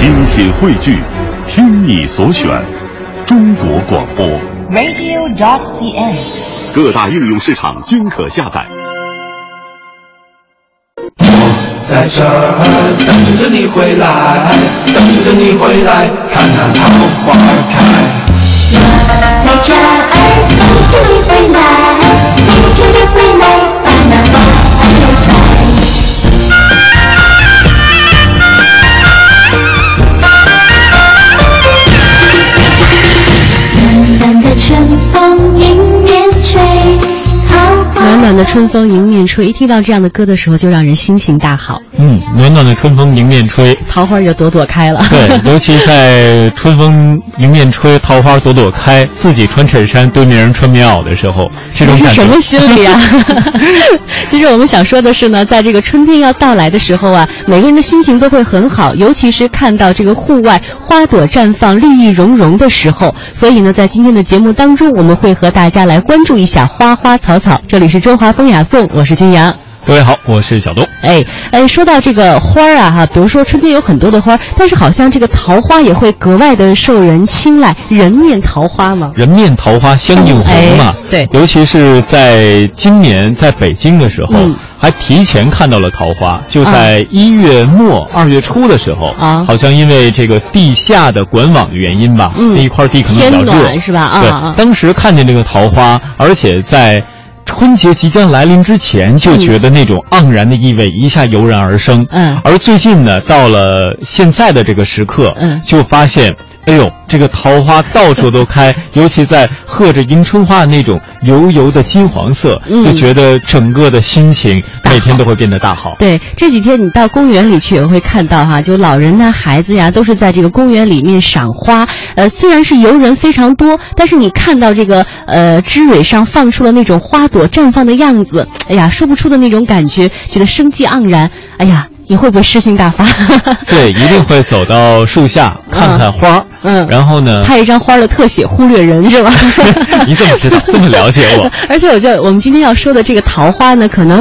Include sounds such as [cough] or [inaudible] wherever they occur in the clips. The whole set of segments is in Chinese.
精品汇聚，听你所选，中国广播。radio.cn。各大应用市场均可下载。我在这儿等着你回来，等着你回来，看那桃花开。暖暖的春风迎面吹，一听到这样的歌的时候，就让人心情大好，嗯，暖暖的春风迎面吹，桃花就朵朵开了。对，[laughs] 尤其在春风迎面吹，桃花朵朵开，自己穿衬衫，对面人穿棉袄的时候，这种感觉是什么心理啊？[laughs] 其实我们想说的是呢，在这个春天要到来的时候啊，每个人的心情都会很好，尤其是看到这个户外花朵绽放、绿意融融的时候。所以呢，在今天的节目当中，我们会和大家来关注一下花花草草。这里是中华风雅颂，我是君阳。各位好，我是小东。哎哎，说到这个花儿啊哈，比如说春天有很多的花，但是好像这个桃花也会格外的受人青睐，人面桃花嘛。人面桃花相映红嘛，哎对尤其是在今年在北京的时候，嗯还提前看到了桃花，就在一月末、二月初的时候啊好像因为这个地下的管网的原因吧，嗯那一块地可能比较天热，是吧啊啊对，当时看见这个桃花，而且在。春节即将来临之前，就觉得那种盎然的意味一下油然而生。嗯。而最近呢，到了现在的这个时刻，嗯。就发现，哎呦，这个桃花到处都开，[laughs] 尤其在和着迎春花那种油油的金黄色，嗯就觉得整个的心情每天都会变得大好。对，这几天你到公园里去也会看到哈，就老人呐、孩子呀，都是在这个公园里面赏花。呃，虽然是游人非常多，但是你看到这个呃枝蕊上放出了那种花朵绽放的样子，哎呀，说不出的那种感觉，觉得生机盎然。哎呀，你会不会诗兴大发？[laughs] 对，一定会走到树下看看花儿，嗯然后呢，拍一张花的特写，忽略人是吧？[laughs] 你怎么知道这么了解我？[laughs] 而且我觉得我们今天要说的这个桃花呢，可能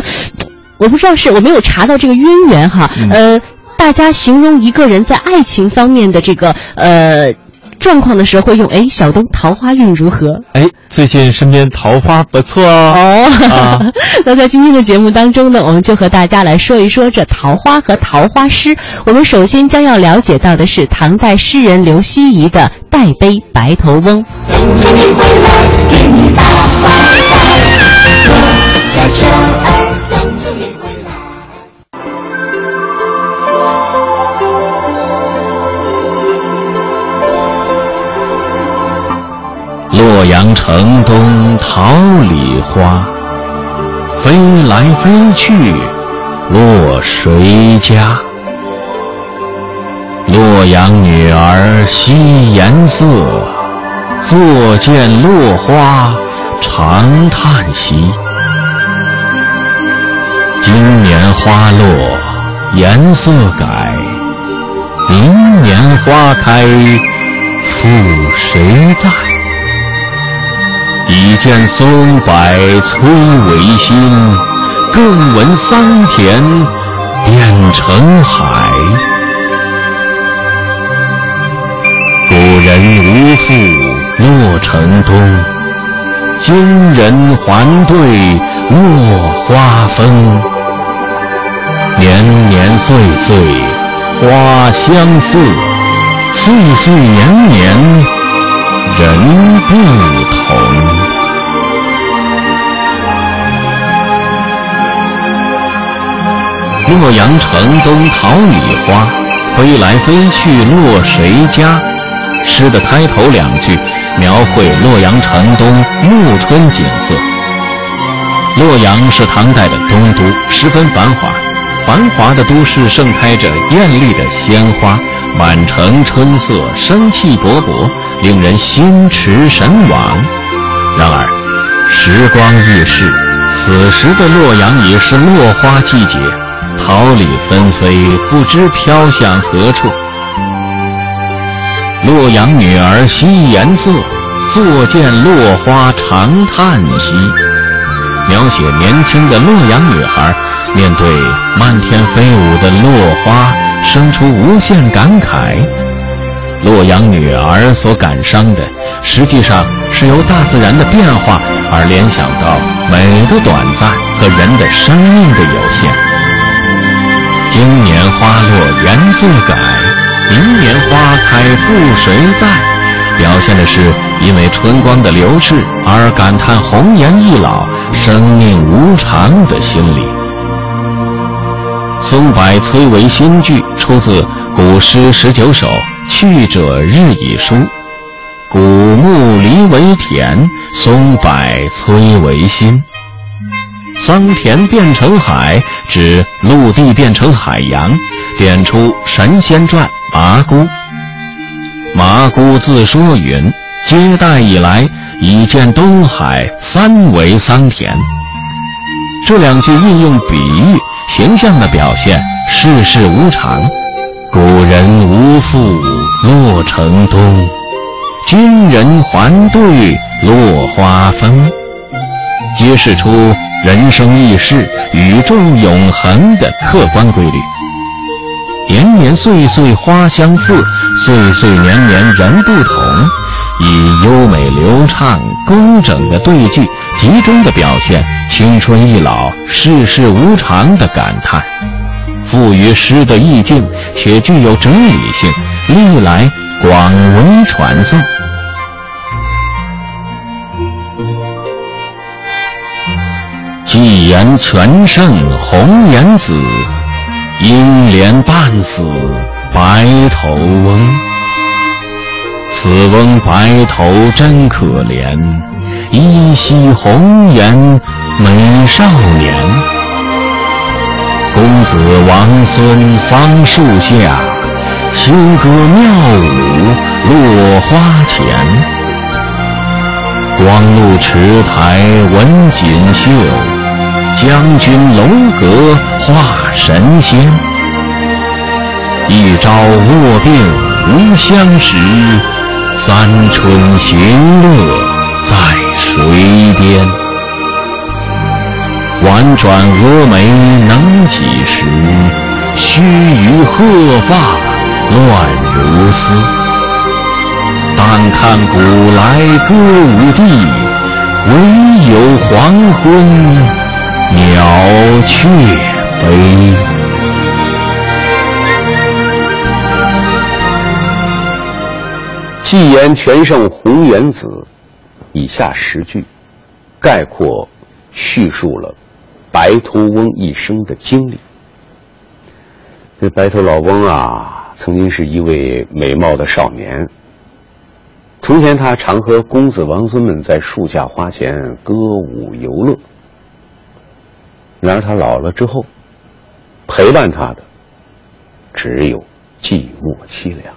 我不知道是我没有查到这个渊源哈，嗯呃，大家形容一个人在爱情方面的这个呃状况的时候，会用哎，小东桃花运如何？哎，最近身边桃花不错哦。哦，啊 [laughs] 那在今天的节目当中呢，我们就和大家来说一说这桃花和桃花诗。我们首先将要了解到的是唐代诗人刘希夷的《代悲白头翁》。洛阳城东桃李花，飞来飞去落谁家？洛阳女儿惜颜色，坐见落花长叹息。今年花落颜色改，明年花开复谁在？已见松柏摧为新，更闻桑田变成海。古人无复洛城东，今人还对落花风。年年岁岁花相似，岁岁年年人不同。洛阳城东桃李花，飞来飞去落谁家？诗的开头两句描绘洛阳城东暮春景色。洛阳是唐代的中都，十分繁华。繁华的都市盛开着艳丽的鲜花，满城春色，生气勃勃，令人心驰神往。然而，时光易逝，此时的洛阳已是落花季节，桃李纷飞，不知飘向何处。洛阳女儿惜颜色，坐见落花长叹息。描写年轻的洛阳女孩面对漫天飞舞的落花，生出无限感慨。洛阳女儿所感伤的，实际上是由大自然的变化而联想到美的短暂和人的生命的有限。今年花落颜色改，明年花开复谁在？表现的是因为春光的流逝而感叹红颜易老、生命无常的心理。松柏摧为新句出自《古诗十九首·去者日已疏》，古木离为田，松柏摧为新。桑田变成海，指陆地变成海洋，点出神仙传麻姑。麻姑自说云：“接代以来，已见东海三为桑田。”这两句运用比喻，形象的表现世事无常。古人无复洛城东，今人还对落花风，揭示出人生易逝、宇宙永恒的客观规律。年年岁岁花相似，岁岁年年人不同，以优美流畅、工整的对句，集中的表现青春易老、世事无常的感叹，赋予诗的意境，且具有哲理性，历来广为传颂。一言全胜红颜子。英莲半死白头翁，此翁白头真可怜，依稀红颜美少年。公子王孙芳树下，清歌妙舞落花前。光禄池台文锦绣，将军楼阁画。神仙，一朝卧病无相识，三春行乐在水边。婉转蛾眉能几时？须臾鹤发乱如丝。但看古来歌舞地，唯有黄昏鸟雀。飞。纪言全胜红颜子，以下十句概括叙述了白头翁一生的经历。这白头老翁啊，曾经是一位美貌的少年。从前他常和公子王孙们在树下花前歌舞游乐。然而他老了之后，陪伴他的只有寂寞凄凉。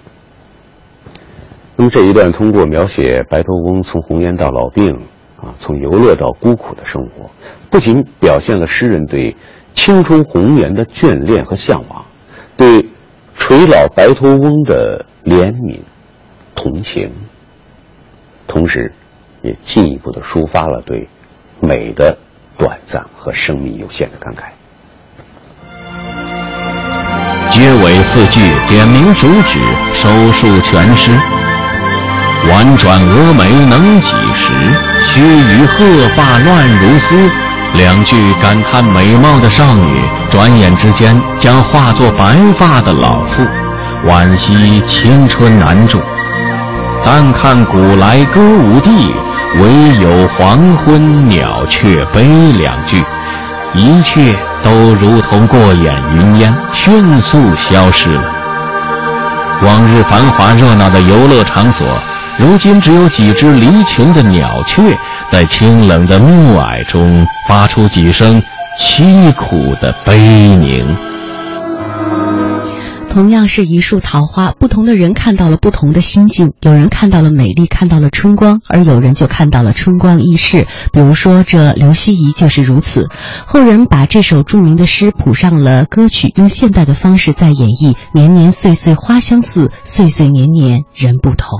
那么这一段通过描写白头翁从红颜到老病，啊，从游乐到孤苦的生活，不仅表现了诗人对青春红颜的眷恋和向往，对垂老白头翁的怜悯、同情，同时也进一步的抒发了对美的短暂和生命有限的感慨。结尾四句点明主旨，收束全诗。婉转蛾眉能几时？须臾鹤发乱如丝。两句感叹美貌的少女，转眼之间将化作白发的老妇，惋惜青春难驻。但看古来歌舞地，唯有黄昏鸟雀悲。两句，一切。都如同过眼云烟，迅速消失了。往日繁华热闹的游乐场所，如今只有几只离群的鸟雀，在清冷的暮霭中发出几声凄苦的悲鸣。同样是一束桃花，不同的人看到了不同的心境。有人看到了美丽，看到了春光，而有人就看到了春光易逝。比如说，这刘希夷就是如此。后人把这首著名的诗谱上了歌曲，用现代的方式在演绎：年年岁岁花相似，岁岁年年人不同。